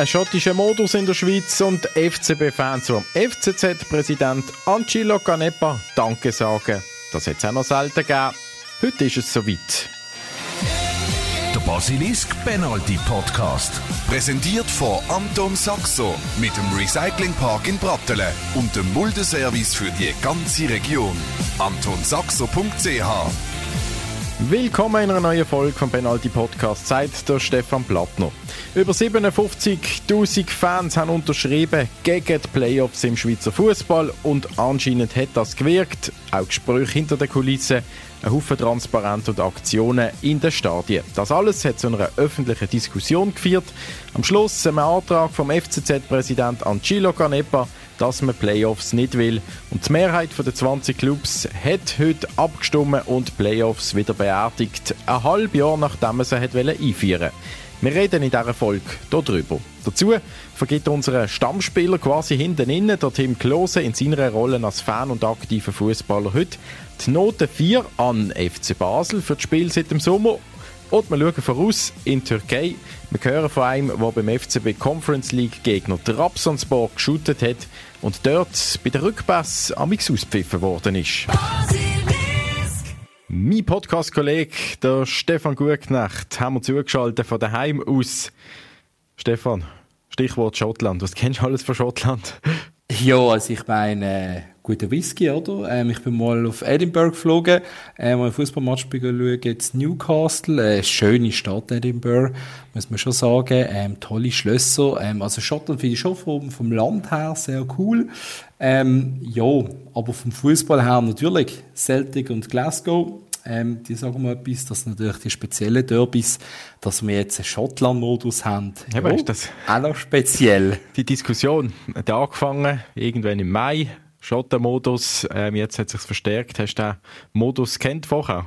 Ein schottischer Modus in der Schweiz und FCB-Fans zum FCZ-Präsident Angelo Canepa Danke sagen. Das hat es auch noch selten gegeben. Heute ist es soweit. Der Basilisk Penalty Podcast. Präsentiert von Anton Saxo mit dem Recyclingpark in Brattelen und dem Muldeservice für die ganze Region. AntonSaxo.ch Willkommen in einer neuen Folge vom Penalty Podcast, sagt der Stefan Plattner. Über 57.000 Fans haben unterschrieben gegen die Playoffs im Schweizer Fußball und anscheinend hat das gewirkt. Auch Gespräche hinter den Kulissen, ein Haufen Transparenz und Aktionen in den Stadien. Das alles hat zu einer öffentlichen Diskussion geführt. Am Schluss ein Antrag vom FCZ-Präsident Angelo Canepa, dass man Playoffs nicht will. Und die Mehrheit der 20 Clubs hat heute abgestimmt und Playoffs wieder beerdigt. Ein halbes Jahr nachdem man sie einführen wollte. Wir reden in dieser Folge darüber. Dazu vergibt unser Stammspieler quasi hinten innen, der Tim Klose, in seiner Rolle als Fan und aktiver Fußballer heute die Note 4 an FC Basel für das Spiel seit dem Sommer. Und wir schauen voraus in die Türkei. Wir hören von einem, der beim FCB Conference League Gegner Trabzonspor geshootet hat und dort bei der Rückpass amix auspfiffen worden ist. Mein Podcast-Kollege, der Stefan Gutknecht, haben wir zugeschaltet von daheim aus. Stefan, Stichwort Schottland. Was kennst du alles von Schottland? Ja, also ich meine, guter Whisky, oder? Ähm, ich bin mal auf Edinburgh geflogen, äh, mal ein Fußballmatch schauen, jetzt Newcastle, äh, schöne Stadt Edinburgh, muss man schon sagen, ähm, tolle Schlösser, ähm, also Schottland finde ich schon vom, vom Land her sehr cool, ähm, ja, aber vom Fußball her natürlich Celtic und Glasgow, ähm, die sagen mal etwas, dass natürlich die speziellen Derbys, dass wir jetzt einen Schottland-Modus haben. Ja, ja, ist das auch noch speziell. Die Diskussion hat angefangen, irgendwann im Mai, Schottenmodus, ähm, jetzt hat es sich verstärkt. Hast du den Modus kennt vorher?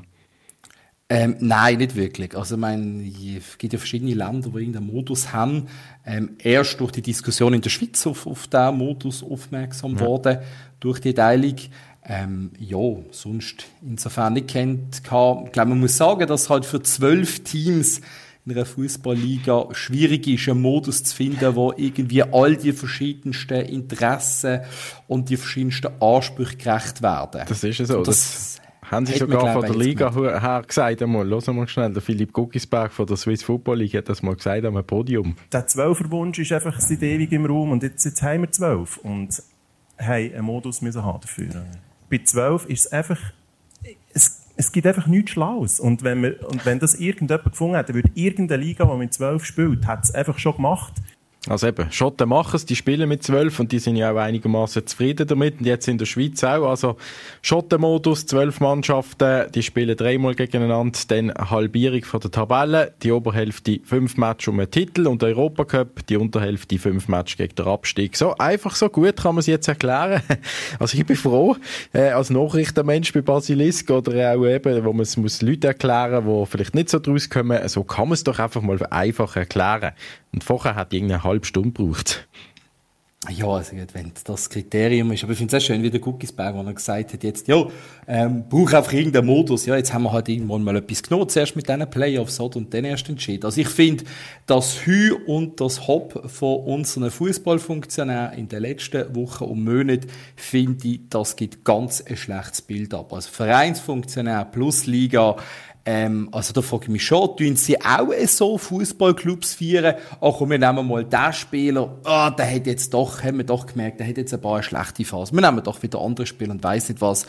Ähm, nein, nicht wirklich. Also, ich meine, es gibt ja verschiedene Länder, die irgendeinen Modus haben. Ähm, erst durch die Diskussion in der Schweiz auf, auf diesen Modus aufmerksam ja. worden, durch die Teilung. Ähm, ja, sonst insofern nicht kennt, ich glaube, man muss sagen, dass halt für zwölf Teams in einer Fußballliga schwierig ist, einen Modus zu finden, wo irgendwie all die verschiedensten Interessen und die verschiedensten Ansprüche gerecht werden. Das ist ja so. Das, das haben sie sogar von der Liga her gesagt einmal. Hören wir mal schnell, der Philipp Guggisberg von der Swiss Football League hat das mal gesagt am Podium. Der Zwölferwunsch ist einfach seit ewig im Raum und jetzt, jetzt haben wir zwölf und haben einen Modus müssen haben dafür bei 12 ist es einfach, es, es gibt einfach nichts Schlaues. Und wenn, wir, und wenn das irgendjemand gefunden hat, dann würde irgendeine Liga, die mit 12 spielt, hat es einfach schon gemacht. Also eben, Schotten machen es, die spielen mit zwölf und die sind ja auch einigermaßen zufrieden damit. Und jetzt in der Schweiz auch. Also Schottenmodus, zwölf Mannschaften, die spielen dreimal gegeneinander, dann Halbierung von der Tabelle, die Oberhälfte fünf Matches um einen Titel und der Europacup, die Unterhälfte fünf Matches gegen den Abstieg. So einfach so gut kann man es jetzt erklären. Also ich bin froh, äh, als Nachrichtenmensch bei Basilisk oder auch eben, wo man es muss Leute erklären, die vielleicht nicht so draus kommen, so kann man es doch einfach mal einfach erklären. Und vorher hat irgendeine halbe Stunde gebraucht. Ja, also wenn das Kriterium ist, aber ich finde es sehr schön, wie der Cookiesberg, wo er gesagt hat, jetzt, ja, ähm, brauche einfach irgendeinen Modus, ja, jetzt haben wir halt irgendwann mal etwas genommen, zuerst mit diesen Playoffs, oder, und dann erst entschieden. Also ich finde, das Hü und das Hop von unseren Fußballfunktionären in den letzten Wochen und Monaten, finde ich, das gibt ganz ein schlechtes Bild ab. Also Vereinsfunktionär plus Liga, ähm, also da frage ich mich schon, tun sie auch so Fußballclubs feiern? Ach komm, wir nehmen mal den Spieler, ah, der hat jetzt doch, haben wir doch gemerkt, der hat jetzt ein paar schlechte Phasen. Wir nehmen doch wieder andere Spieler und weiss nicht was.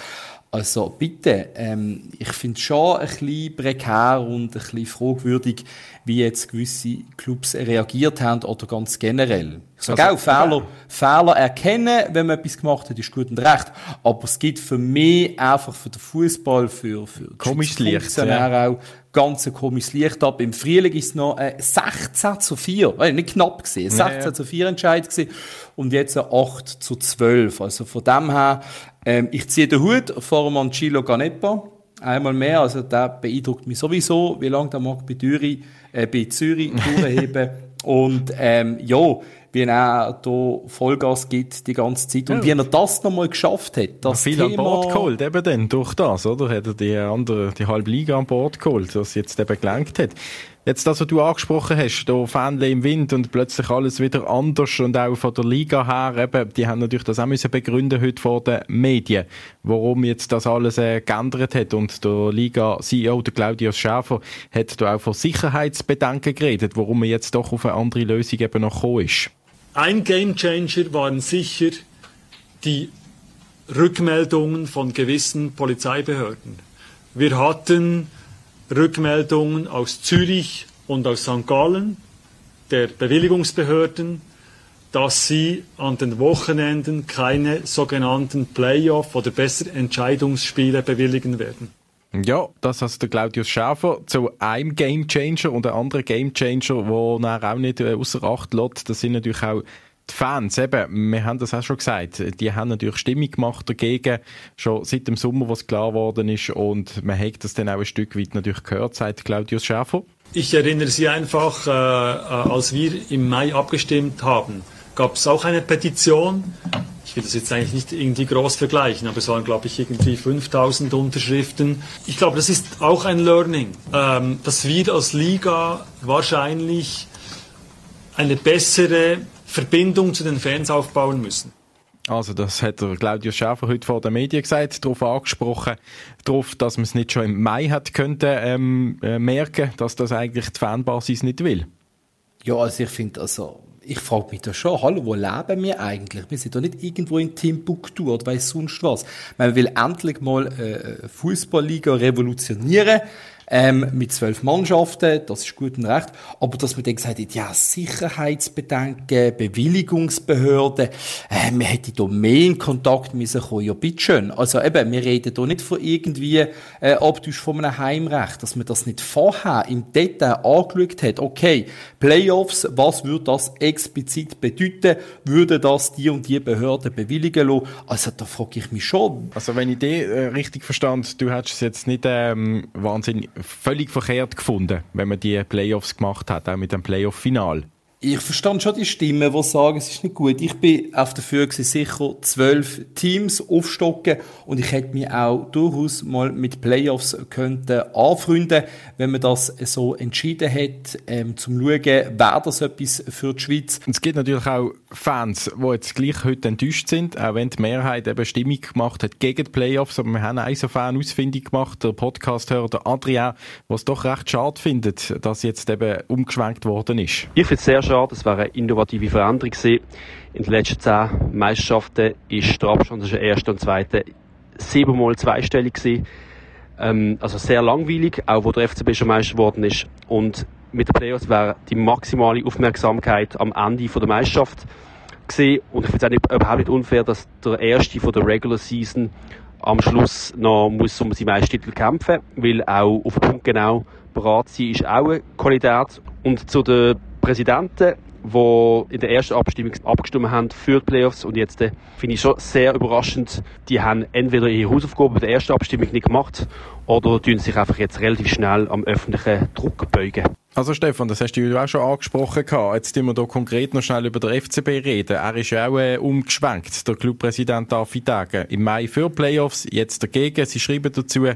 Also bitte, ähm, ich finde es schon ein bisschen prekär und ein bisschen fragwürdig, wie jetzt gewisse Clubs reagiert haben oder ganz generell. Ich sage also, auch, Fehler, okay. Fehler erkennen, wenn man etwas gemacht hat, ist gut und recht. Aber es gibt für mich einfach für den Fußball, für, für komisches Licht, ja. auch ganz ein komisches Licht ab. Im Frühling ist es noch äh, 16 zu 4, äh, nicht knapp gesehen, 16 ja, ja. zu 4 Entscheid gewesen und jetzt 8 zu 12. Also von dem her ähm, ich ziehe den Hut vor dem Angelo Ganepa. Einmal mehr, also der beeindruckt mich sowieso, wie lange der mag bei, Zürich, äh, bei Zürich durchheben. Und ähm, ja, wie er da Vollgas gibt die ganze Zeit und ja. wie er das nochmal geschafft hat. Das viel Thema... an Bord geholt, eben dann, durch das, oder? Hat er die andere, die halbe Liga an Bord geholt, das jetzt eben gelenkt hat. Jetzt das, was du angesprochen hast, da Fähnle im Wind und plötzlich alles wieder anders und auch von der Liga her, eben, die haben natürlich das auch müssen begründen heute vor den Medien, warum jetzt das alles äh, geändert hat und der Liga-CEO, der Claudius Schäfer, hat da auch von Sicherheitsbedenken geredet, warum man jetzt doch auf eine andere Lösung eben noch gekommen ist. Ein Gamechanger waren sicher die Rückmeldungen von gewissen Polizeibehörden. Wir hatten Rückmeldungen aus Zürich und aus St. Gallen, der Bewilligungsbehörden, dass sie an den Wochenenden keine sogenannten Playoff- oder besser Entscheidungsspiele bewilligen werden. Ja, das heißt der Claudius Schäfer zu einem Gamechanger und ein anderer Gamechanger, wo er auch nicht äh, außer Acht lässt. Das sind natürlich auch die Fans, eben, wir haben das auch schon gesagt, die haben natürlich Stimmung gemacht dagegen, schon seit dem Sommer, was klar geworden ist und man hat das dann auch ein Stück weit natürlich gehört, sagt Claudius Schäfer. Ich erinnere Sie einfach, äh, äh als wir im Mai abgestimmt haben, gab es auch eine Petition. Ich will das jetzt eigentlich nicht irgendwie groß vergleichen, aber es waren, glaube ich, irgendwie 5000 Unterschriften. Ich glaube, das ist auch ein Learning, ähm, dass wir als Liga wahrscheinlich eine bessere Verbindung zu den Fans aufbauen müssen. Also das hat der Claudius Schäfer heute vor den Medien gesagt, darauf angesprochen, darauf, dass man es nicht schon im Mai hat könnte ähm, äh, merken, dass das eigentlich die Fanbasis nicht will. Ja, also ich finde, also ich frage mich da schon, hallo, wo leben wir eigentlich? Wir sind doch nicht irgendwo in Timbuktu oder weiss sonst was. Man will endlich mal äh, Fußballliga revolutionieren ähm, mit zwölf Mannschaften, das ist gut und recht. Aber dass man dann gesagt hat, ja, Sicherheitsbedenken, Bewilligungsbehörden, äh, man hätte da mehr in Kontakt müssen kommen, ja, bitteschön. Also eben, wir reden da nicht von irgendwie äh, Abtausch von einem Heimrecht, dass man das nicht vorher im Detail angeschaut hat, okay, Playoffs, was würde das explizit bedeuten? Würde das die und die Behörde bewilligen lassen? Also da frage ich mich schon. Also wenn ich die äh, richtig verstand, du hättest es jetzt nicht ähm, wahnsinnig völlig verkehrt gefunden, wenn man die Playoffs gemacht hat, auch mit dem Playoff-Final. Ich verstand schon die Stimmen, die sagen, es ist nicht gut. Ich bin auf dafür gewesen, sicher zwölf Teams aufstocken und ich hätte mich auch durchaus mal mit Playoffs könnten anfreunden, wenn man das so entschieden hat, ähm, zum schauen, wäre das etwas für die Schweiz. Es gibt natürlich auch Fans, die jetzt gleich heute enttäuscht sind, auch wenn die Mehrheit eben Stimmung gemacht hat gegen die Playoffs, aber wir haben einen so Fan ausfindig gemacht, der Podcast-Hörer, der Adrian, der es doch recht schade findet, dass jetzt eben umgeschwenkt worden ist. Ich finde es sehr schade, schade. Es war eine innovative Veränderung gewesen. In den letzten zehn Meisterschaften ist der Abstand zwischen ersten und zweiten siebenmal zweistellig gewesen. Ähm, also sehr langweilig, auch wo der FCB schon Meister geworden ist. Und mit den Playoffs wäre die maximale Aufmerksamkeit am Ende der Meisterschaft gewesen. Und ich finde es auch überhaupt nicht unfair, dass der erste von der Regular Season am Schluss noch muss um seinen Meistertitel kämpfen, weil auch auf den Punkt genau bereit sein ist auch eine Qualität. Und zu der Präsidenten, die in der ersten Abstimmung abgestimmt haben für die Playoffs und jetzt äh, finde ich schon sehr überraschend, die haben entweder ihre Hausaufgaben bei der ersten Abstimmung nicht gemacht oder tun sich einfach jetzt relativ schnell am öffentlichen Druck beugen. Also Stefan, das hast du auch schon angesprochen. Jetzt müssen wir hier konkret noch schnell über den FCB reden. Er ist ja auch äh, umgeschwenkt, der Clubpräsident David Dagen. Im Mai für Playoffs, jetzt dagegen. Sie schreiben dazu,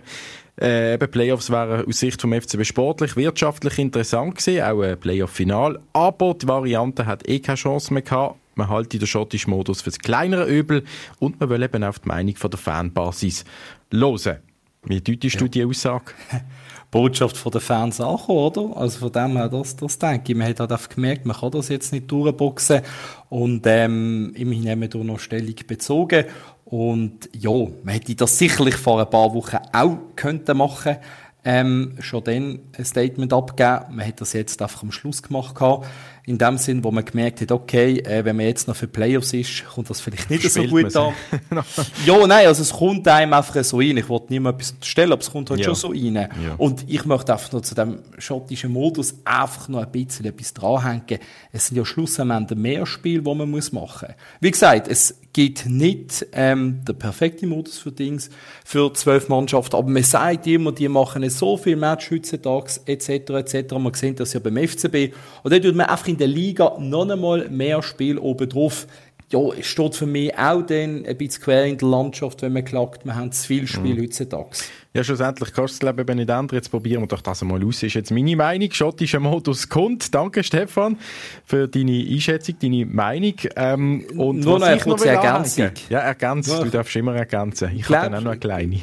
äh, eben Playoffs wären aus Sicht vom FCB sportlich, wirtschaftlich interessant gewesen, auch ein Playoff-Final. Aber die Variante hat eh keine Chance mehr gehabt. Man halte den schottischen Modus für das kleinere Übel und man will eben auf die Meinung von der Fanbasis hören. Wie deutest ja. du die Aussage? Botschaft von den Fans angekommen, oder? Also von dem her, das, das denke ich. Man hat halt einfach gemerkt, man kann das jetzt nicht durchboxen. Und ähm, immerhin haben wir da noch Stellung bezogen. Und ja, man hätte das sicherlich vor ein paar Wochen auch könnten machen ähm, schon dann ein Statement abgeben. Man hat das jetzt einfach am Schluss gemacht gehabt. In dem Sinn, wo man gemerkt hat, okay, äh, wenn man jetzt noch für Playoffs ist, kommt das vielleicht nicht so gut an. ja, nein, also es kommt einem einfach so rein. Ich wollte niemand etwas stellen, aber es kommt halt ja. schon so rein. Ja. Und ich möchte einfach noch zu dem schottischen Modus einfach noch ein bisschen etwas dranhängen. Es sind ja schlussendlich mehr Spiele, die man muss machen muss. Wie gesagt, es gibt nicht ähm, der perfekte Modus für Dings, für zwölf Mannschaften, aber man sagt immer, die machen so viel Match heutzutage, etc., etc. Man sieht das ja beim FCB. Und dann tut man einfach in der Liga noch einmal mehr Spiel oben drauf. ja, es steht für mich auch dann ein bisschen quer in der Landschaft, wenn man klagt, wir haben zu viel Spiel mhm. heutzutage. Ja, schlussendlich kannst du glaube ich, nicht ändern. Jetzt probieren wir doch das einmal aus. Ist jetzt meine Meinung. Schottischer Modus kommt. Danke, Stefan, für deine Einschätzung, deine Meinung. Ähm, und Nur noch eine kurze Ergänzung. Ja, ergänzt. Du darfst immer ergänzen. Ich habe dann auch noch eine kleine.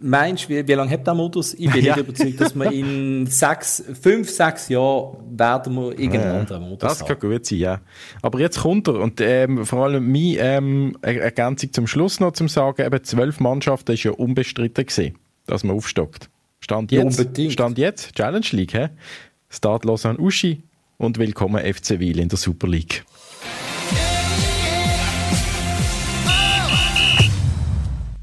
Meinst du, wie, wie lange hat der Modus? Ich bin ja. nicht überzeugt, dass wir in sechs, fünf, sechs Jahren werden wir irgendeinen ja, anderen Modus Das haben. kann gut sein, ja. Aber jetzt kommt er. Und ähm, vor allem meine ähm, Ergänzung zum Schluss noch zum Sagen, eben zwölf Mannschaften ist ja unbestritten gewesen, dass man aufstockt. Stand jetzt, ja, Stand jetzt, Challenge League, hä? Start Lausanne Uschi und willkommen FC Wiel in der Super League.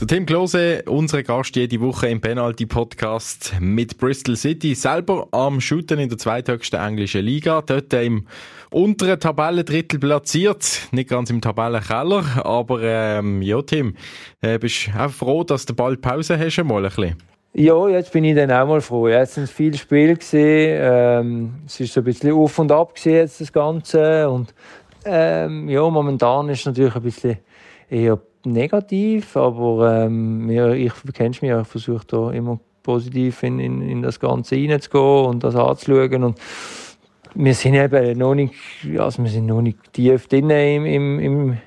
Der Tim Klose, unser Gast jede Woche im Penalty-Podcast mit Bristol City, selber am Shooten in der zweithöchsten englischen Liga, dort im unteren Tabellendrittel platziert, nicht ganz im Tabellenkeller, aber ähm, ja Tim, äh, bist du auch froh, dass du bald Pause hast, mal ein bisschen? Ja, jetzt bin ich dann auch mal froh. Jetzt sind viele Spiele gesehen. Ähm, es ist so ein bisschen auf und ab gesehen jetzt das Ganze und ähm, ja, momentan ist es natürlich ein bisschen eher negativ, aber ähm, mir, ich kennst mich, ich versuche da immer positiv in, in, in das Ganze reinzugehen und das anzuschauen und wir sind eben noch nicht, also wir sind noch nicht tief drin im, im, im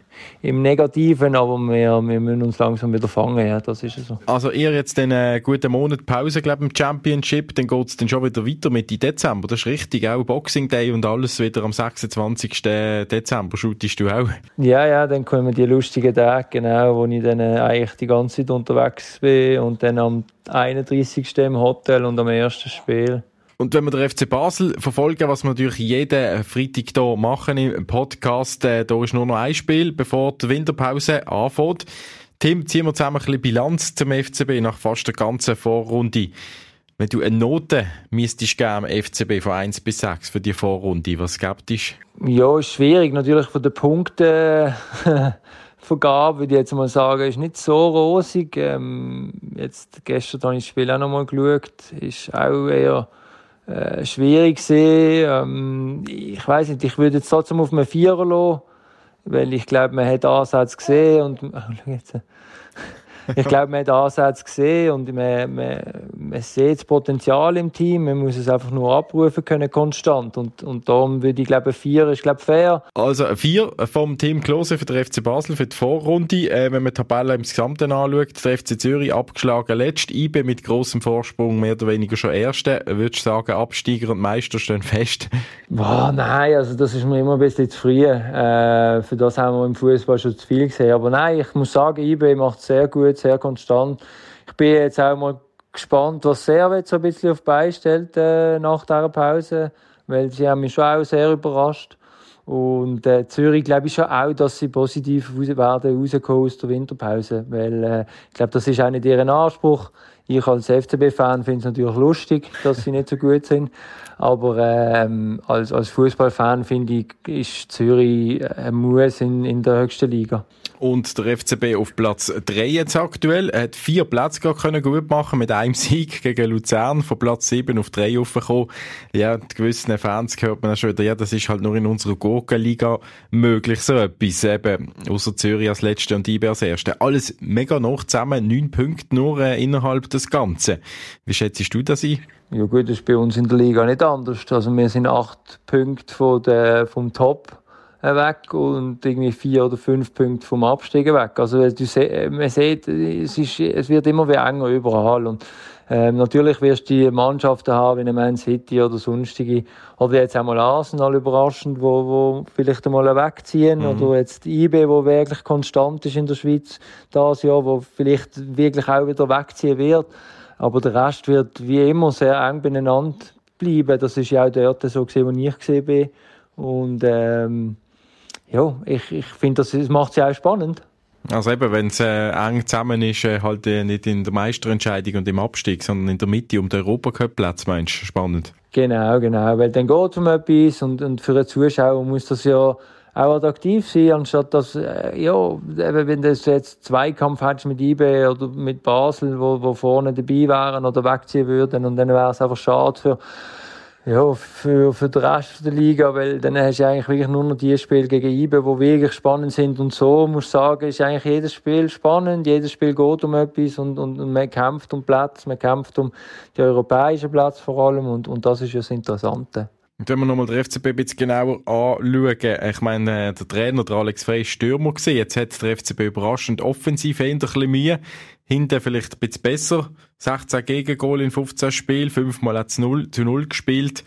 im Negativen, aber wir, wir müssen uns langsam wieder fangen, ja, das ist so. Also ihr jetzt einen äh, guten Monat Pause, glaube im Championship, dann geht es dann schon wieder weiter mit im Dezember, das ist richtig, auch Boxing Day und alles wieder am 26. Dezember, shootest du auch? Ja, ja, dann kommen die lustigen Tage, genau, wo ich dann äh, eigentlich die ganze Zeit unterwegs bin und dann am 31. im Hotel und am ersten Spiel. Und wenn wir den FC Basel verfolgen, was wir natürlich jeden Freitag hier machen im Podcast, äh, da ist nur noch ein Spiel, bevor die Winterpause anfängt. Tim, ziehen wir zusammen ein bisschen Bilanz zum FCB nach fast der ganzen Vorrunde. Wenn du eine Note müsstest geben FCB von 1 bis 6 für die Vorrunde, was skeptisch? Ja, ist schwierig. Natürlich von den Punkten Vergabe, würde ich jetzt mal sagen, ist nicht so rosig. Ähm, jetzt, gestern habe ich das Spiel auch noch mal geschaut. Ist auch eher äh, schwierig gesehen. Ähm, ich weiß nicht, ich würde jetzt trotzdem auf einen Vierer lassen, weil ich glaube, man hat Ansatz gesehen und jetzt, ich glaube, man hat Ansätze gesehen und man, man, man sieht das Potenzial im Team. Man muss es einfach nur abrufen können, konstant. Und, und darum würde ich glaube, vier ist glaube fair. Also vier vom Team Klose für den FC Basel für die Vorrunde. Äh, wenn man die Tabelle im Gesamten anschaut, der FC Zürich abgeschlagen letzt, IB mit großem Vorsprung, mehr oder weniger schon Erste. Würdest du sagen, Absteiger und Meister stehen fest? Boah, nein, also das ist mir immer ein bisschen zu früh. Äh, für das haben wir im Fußball schon zu viel gesehen. Aber nein, ich muss sagen, IB macht es sehr gut sehr konstant. Ich bin jetzt auch mal gespannt, was Servet so ein bisschen auf stellt äh, nach dieser Pause, weil sie haben mich schon auch sehr überrascht. Und äh, Zürich glaube ich schon auch, dass sie positiv werden rauskommen aus der Winterpause, weil äh, ich glaube, das ist auch nicht ihren Anspruch. Ich als FCB-Fan finde es natürlich lustig, dass sie nicht so gut sind. Aber ähm, als, als Fußballfan finde ich, ist Zürich ein Muss in, in der höchsten Liga. Und der FCB auf Platz 3 jetzt aktuell. Er hat vier Plätze gar können gut machen mit einem Sieg gegen Luzern von Platz 7 auf 3 aufgekommen. Ja, die gewissen Fans hört man schon wieder, ja, das ist halt nur in unserer Gurkenliga möglich, so etwas. Eben, außer Zürich als Letzte und IB als Erste. Alles mega noch zusammen, neun Punkte nur äh, innerhalb des Ganzen. Wie schätzt du das ein? Ja gut, das ist bei uns in der Liga nicht anders. Also wir sind acht Punkte von der, vom Top weg und irgendwie vier oder fünf Punkte vom Abstieg weg. Also man sieht, es, ist, es wird immer wie enger überall und ähm, natürlich wirst du die Mannschaften haben, wie Man City oder sonstige, oder jetzt einmal Arsenal überraschend, wo, wo vielleicht einmal wegziehen, mhm. oder jetzt IB, wo wirklich konstant ist in der Schweiz das Jahr, wo vielleicht wirklich auch wieder wegziehen wird. Aber der Rest wird wie immer sehr eng beieinander bleiben. Das ist ja auch dort so gesehen, wo ich gesehen bin. Und ähm, ja, ich, ich finde, das, das macht es ja auch spannend. Also eben, wenn es äh, eng zusammen ist, äh, halt äh, nicht in der Meisterentscheidung und im Abstieg, sondern in der Mitte um den Europacup-Platz, meinst du? Spannend. Genau, genau, weil dann geht es um etwas und, und für einen Zuschauer muss das ja auch attraktiv sein, anstatt dass, äh, ja, eben, wenn du jetzt Zweikampf hättest mit IB oder mit Basel, wo, wo vorne dabei wären oder wegziehen würden und dann wäre es einfach schade für ja, für, für den Rest der Liga, weil dann hast du eigentlich wirklich nur noch die Spiele gegen IBE, die wirklich spannend sind. Und so, muss ich sagen, ist eigentlich jedes Spiel spannend, jedes Spiel geht um etwas und, und, und man kämpft um Platz, man kämpft um die europäischen Platz vor allem. Und, und das ist ja das Interessante. Und wenn wir nochmal den FCB ein bisschen genauer anschauen, ich meine, der Trainer, der Alex Frey, ist Stürmer gesehen. Jetzt hat der FCB überraschend offensiv ein bisschen Mühe. Hinten vielleicht ein bisschen besser. 16 Gegengol in 15 Spielen, fünfmal hat es 0 zu 0 gespielt.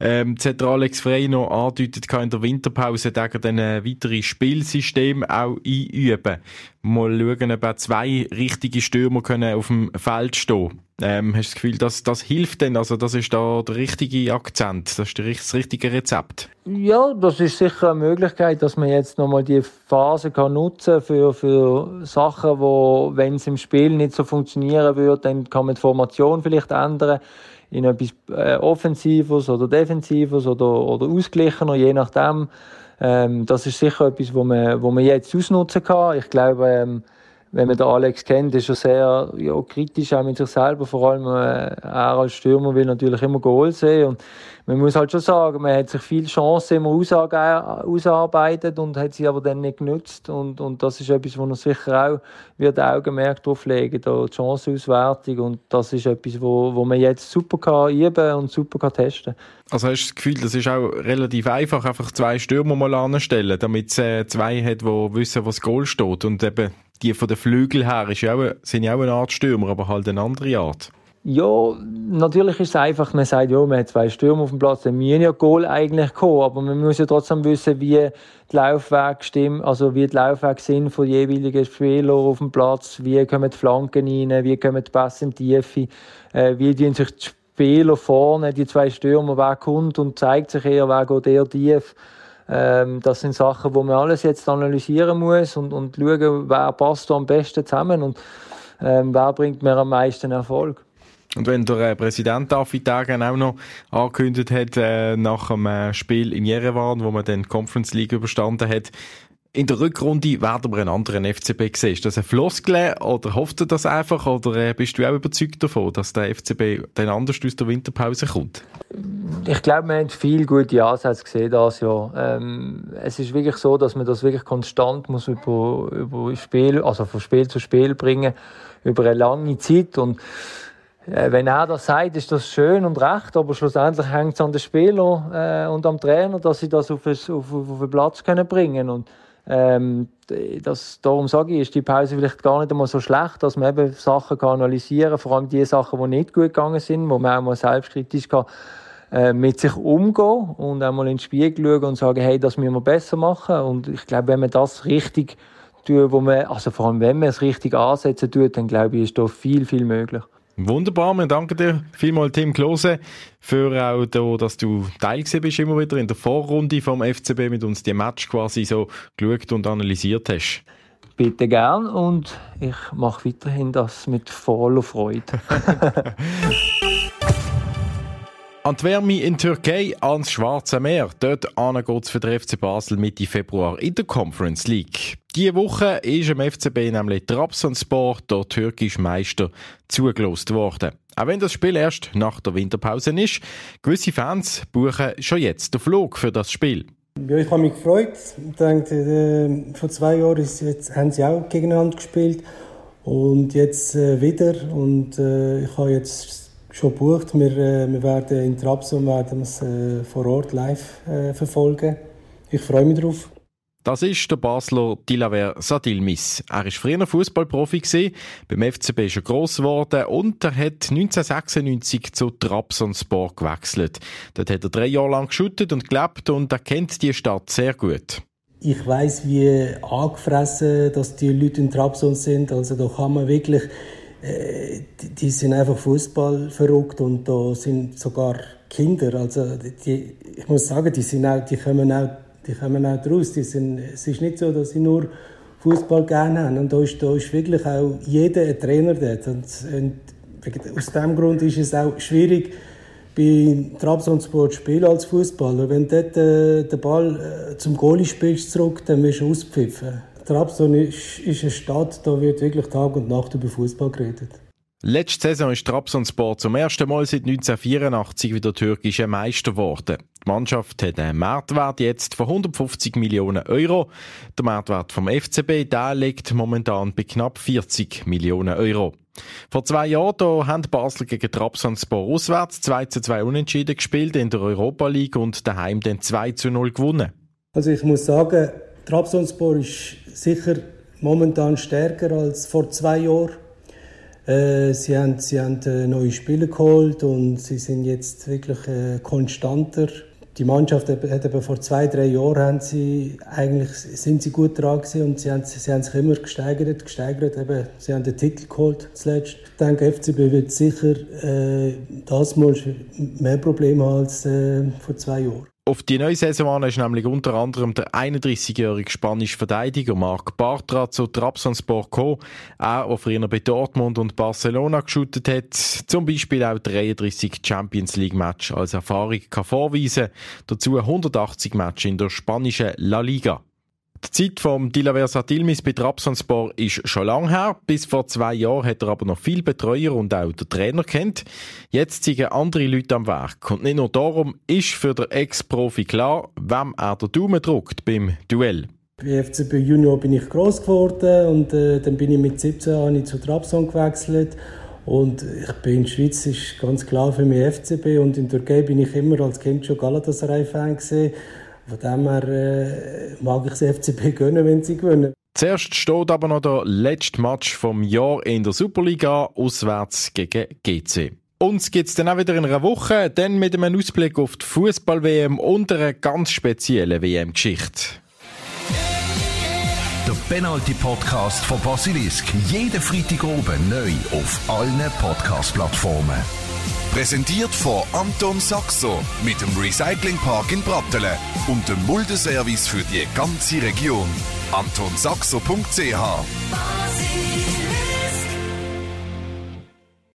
Ähm, jetzt hat Alex Frey noch angedeutet, in der Winterpause dann ein weiteres Spielsystem auch einüben. Mal schauen, ob auch zwei richtige Stürmer können auf dem Feld stehen ähm, Hast du das Gefühl, dass das hilft denn? Also das ist da der richtige Akzent, das ist das richtige Rezept? Ja, das ist sicher eine Möglichkeit, dass man jetzt nochmal die Phase kann nutzen für, für Sachen, wo, wenn es im Spiel nicht so funktionieren würde, dann kann man die Formation vielleicht ändern in etwas äh, Offensives oder Defensives oder, oder ausgeglichener, je nachdem. Ähm, das ist sicher etwas, wo man, wo man jetzt ausnutzen kann. Ich glaube, ähm, wenn man den Alex kennt, ist er sehr ja, kritisch auch mit sich selber. Vor allem äh, er als Stürmer will natürlich immer Goal sehen. Und man muss halt schon sagen, man hat sich viele Chancen immer ausarbeitet und hat sie aber dann nicht genutzt. Und, und das ist etwas, wo er sicher auch wird Augenmerk drauf legen, da die Chancenauswertung. Und das ist etwas, wo, wo man jetzt super kann üben und super kann testen Also hast du das Gefühl, das ist auch relativ einfach, einfach zwei Stürmer mal anstellen, damit es äh, zwei hat, die wissen, was Goal steht und eben die von den Flügeln her ist ja auch, sind ja auch eine Art Stürmer, aber halt eine andere Art. Ja, natürlich ist es einfach, man sagt, ja, man hat zwei Stürmer auf dem Platz, dann müssen ja Goal eigentlich kommen, aber man muss ja trotzdem wissen, wie die Laufwege stimmen, also wie die Laufwege sind von jeweiligen Spielern auf dem Platz, wie kommen die Flanken rein, wie kommen die Pässe in die Tiefe, äh, wie tun sich die Spieler vorne, die zwei Stürmer, wer kommt und zeigt sich eher, wer geht eher tief. Ähm, das sind Sachen, wo man alles jetzt analysieren muss und, und schauen, wer passt da am besten zusammen und ähm, wer bringt mir am meisten Erfolg. Und wenn der äh, Präsident Dagen auch noch angekündigt hat, äh, nach dem äh, Spiel in Jerewan, wo man dann die Conference League überstanden hat, in der Rückrunde werden wir einen anderen FCB sehen. Ist das ein Floskel oder hofft ihr das einfach oder äh, bist du auch überzeugt davon, dass der FCB dann anders aus der Winterpause kommt? Ich glaube, wir haben viele gute Ansätze gesehen das Jahr. Ähm, es ist wirklich so, dass man das wirklich konstant muss über, über Spiel, also von Spiel zu Spiel bringen, über eine lange Zeit und äh, wenn er das sagt, ist das schön und recht, aber schlussendlich hängt es an den Spielern äh, und am Trainer, dass sie das auf, auf, auf den Platz können bringen können. Ähm, das, darum sage ich, ist die Pause vielleicht gar nicht einmal so schlecht, dass man eben Sachen kann analysieren kann, vor allem die Sachen, die nicht gut gegangen sind, wo man auch mal selbstkritisch kann, äh, mit sich umgehen und auch mal in den Spiegel schauen und sagen, hey, das müssen wir besser machen. Und ich glaube, wenn man das richtig tut, wo man, also vor allem wenn man es richtig ansetzen tut, dann glaube ich, ist da viel, viel möglich. Wunderbar, wir danken dir vielmals, Tim Klose, für auch da, dass du Teil bist immer wieder in der Vorrunde vom FCB mit uns die Match quasi so geschaut und analysiert hast. Bitte gern und ich mache weiterhin das mit voller Freude. An die Wärme in Türkei, ans Schwarze Meer. Dort geht es für den FC Basel Mitte Februar in der Conference League. Diese Woche ist im FCB nämlich Trabzonspor, der türkische Meister, zugelost worden. Auch wenn das Spiel erst nach der Winterpause ist, gewisse Fans buchen schon jetzt den Flug für das Spiel. Ja, ich habe mich gefreut. Ich denke, äh, vor zwei Jahren ist jetzt, haben sie auch gegeneinander gespielt und jetzt äh, wieder. Und äh, ich habe jetzt schon gebucht. Wir, äh, wir werden in Trabzon werden es äh, vor Ort live äh, verfolgen. Ich freue mich darauf. Das ist der Basler Dilaver Sadilmis. Er war früher Fußballprofi, beim FCB ist er gross geworden und er hat 1996 zu Trabzonspor gewechselt. Dort hat er drei Jahre lang geschüttet und gelebt und er kennt die Stadt sehr gut. Ich weiß, wie angefressen dass die Leute in Trabzon sind. Also da kann man wirklich äh, die, sind einfach Fußball verrückt und da sind sogar Kinder. Also die, ich muss sagen, die, sind auch, die kommen auch, die kommen auch draus. Die sind, es ist nicht so, dass sie nur Fußball gerne haben. Und da ist, da ist wirklich auch jeder ein Trainer dort. Und, und aus diesem Grund ist es auch schwierig, bei Trabzonspor spielen als Fußballer. Wenn du dort äh, den Ball äh, zum Goalie spielst zurück, dann wirst du auspfiffen. Trabzon ist, ist eine Stadt, da wird wirklich Tag und Nacht über Fußball geredet. Letzte Saison ist Trabzonspor zum ersten Mal seit 1984 wieder türkischer Meister geworden. Die Mannschaft hat einen Marktwert jetzt von 150 Millionen Euro. Der Marktwert vom FCB der liegt momentan bei knapp 40 Millionen Euro. Vor zwei Jahren da haben Basel gegen Trabzonspor auswärts 2 zu 2 Unentschieden gespielt in der Europa League und daheim dann 2 zu 0 gewonnen. Also ich muss sagen, Trabzonspor ist sicher momentan stärker als vor zwei Jahren. Äh, sie haben, sie haben äh, neue Spieler geholt und sie sind jetzt wirklich äh, konstanter. Die Mannschaft hat eben vor zwei, drei Jahren haben sie, eigentlich sind sie gut dran gewesen und sie haben, sie haben sich immer gesteigert, gesteigert. Eben, sie haben den Titel geholt zuletzt. Ich denke, FCB wird sicher äh, das mal mehr Probleme haben als vor zwei Jahren. Auf die neue Saison ist nämlich unter anderem der 31-jährige spanische Verteidiger Marc Bartra zu Trabzonspor gekommen, auch der früher bei Dortmund und Barcelona geschootet hat, zum Beispiel auch 33 Champions League Match als Erfahrung kann vorweisen, dazu 180 Match in der spanischen La Liga. Die Zeit vom Dila Versatilmis bei Trabzonspor ist schon lang her. Bis vor zwei Jahren hat er aber noch viel Betreuer und auch der Trainer kennt. Jetzt sind andere Leute am Werk. Und nicht nur darum ist für den Ex-Profi klar, wem er den Daumen drückt beim Duell. Bei FCB Junior bin ich groß geworden und äh, dann bin ich mit 17 ich zu Trabzon gewechselt. Und ich bin in der Schweiz ist ganz klar für mich FCB und in der Türkei bin ich immer als Kind schon Galatasaray-Fan gesehen. Von dem her äh, mag ich das FCB gönnen, wenn sie gewinnen. Zuerst steht aber noch der letzte Match vom Jahr in der Superliga, auswärts gegen GC. Uns gibt es dann auch wieder in einer Woche, dann mit einem Ausblick auf die Fußball-WM und einer ganz speziellen WM-Geschichte. Der Penalty-Podcast von Basilisk. Jeden Freitag oben neu auf allen Podcast-Plattformen. Präsentiert von Anton Saxo mit dem Recyclingpark in Brattelen und dem Muldeservice für die ganze Region. AntonSaxo.ch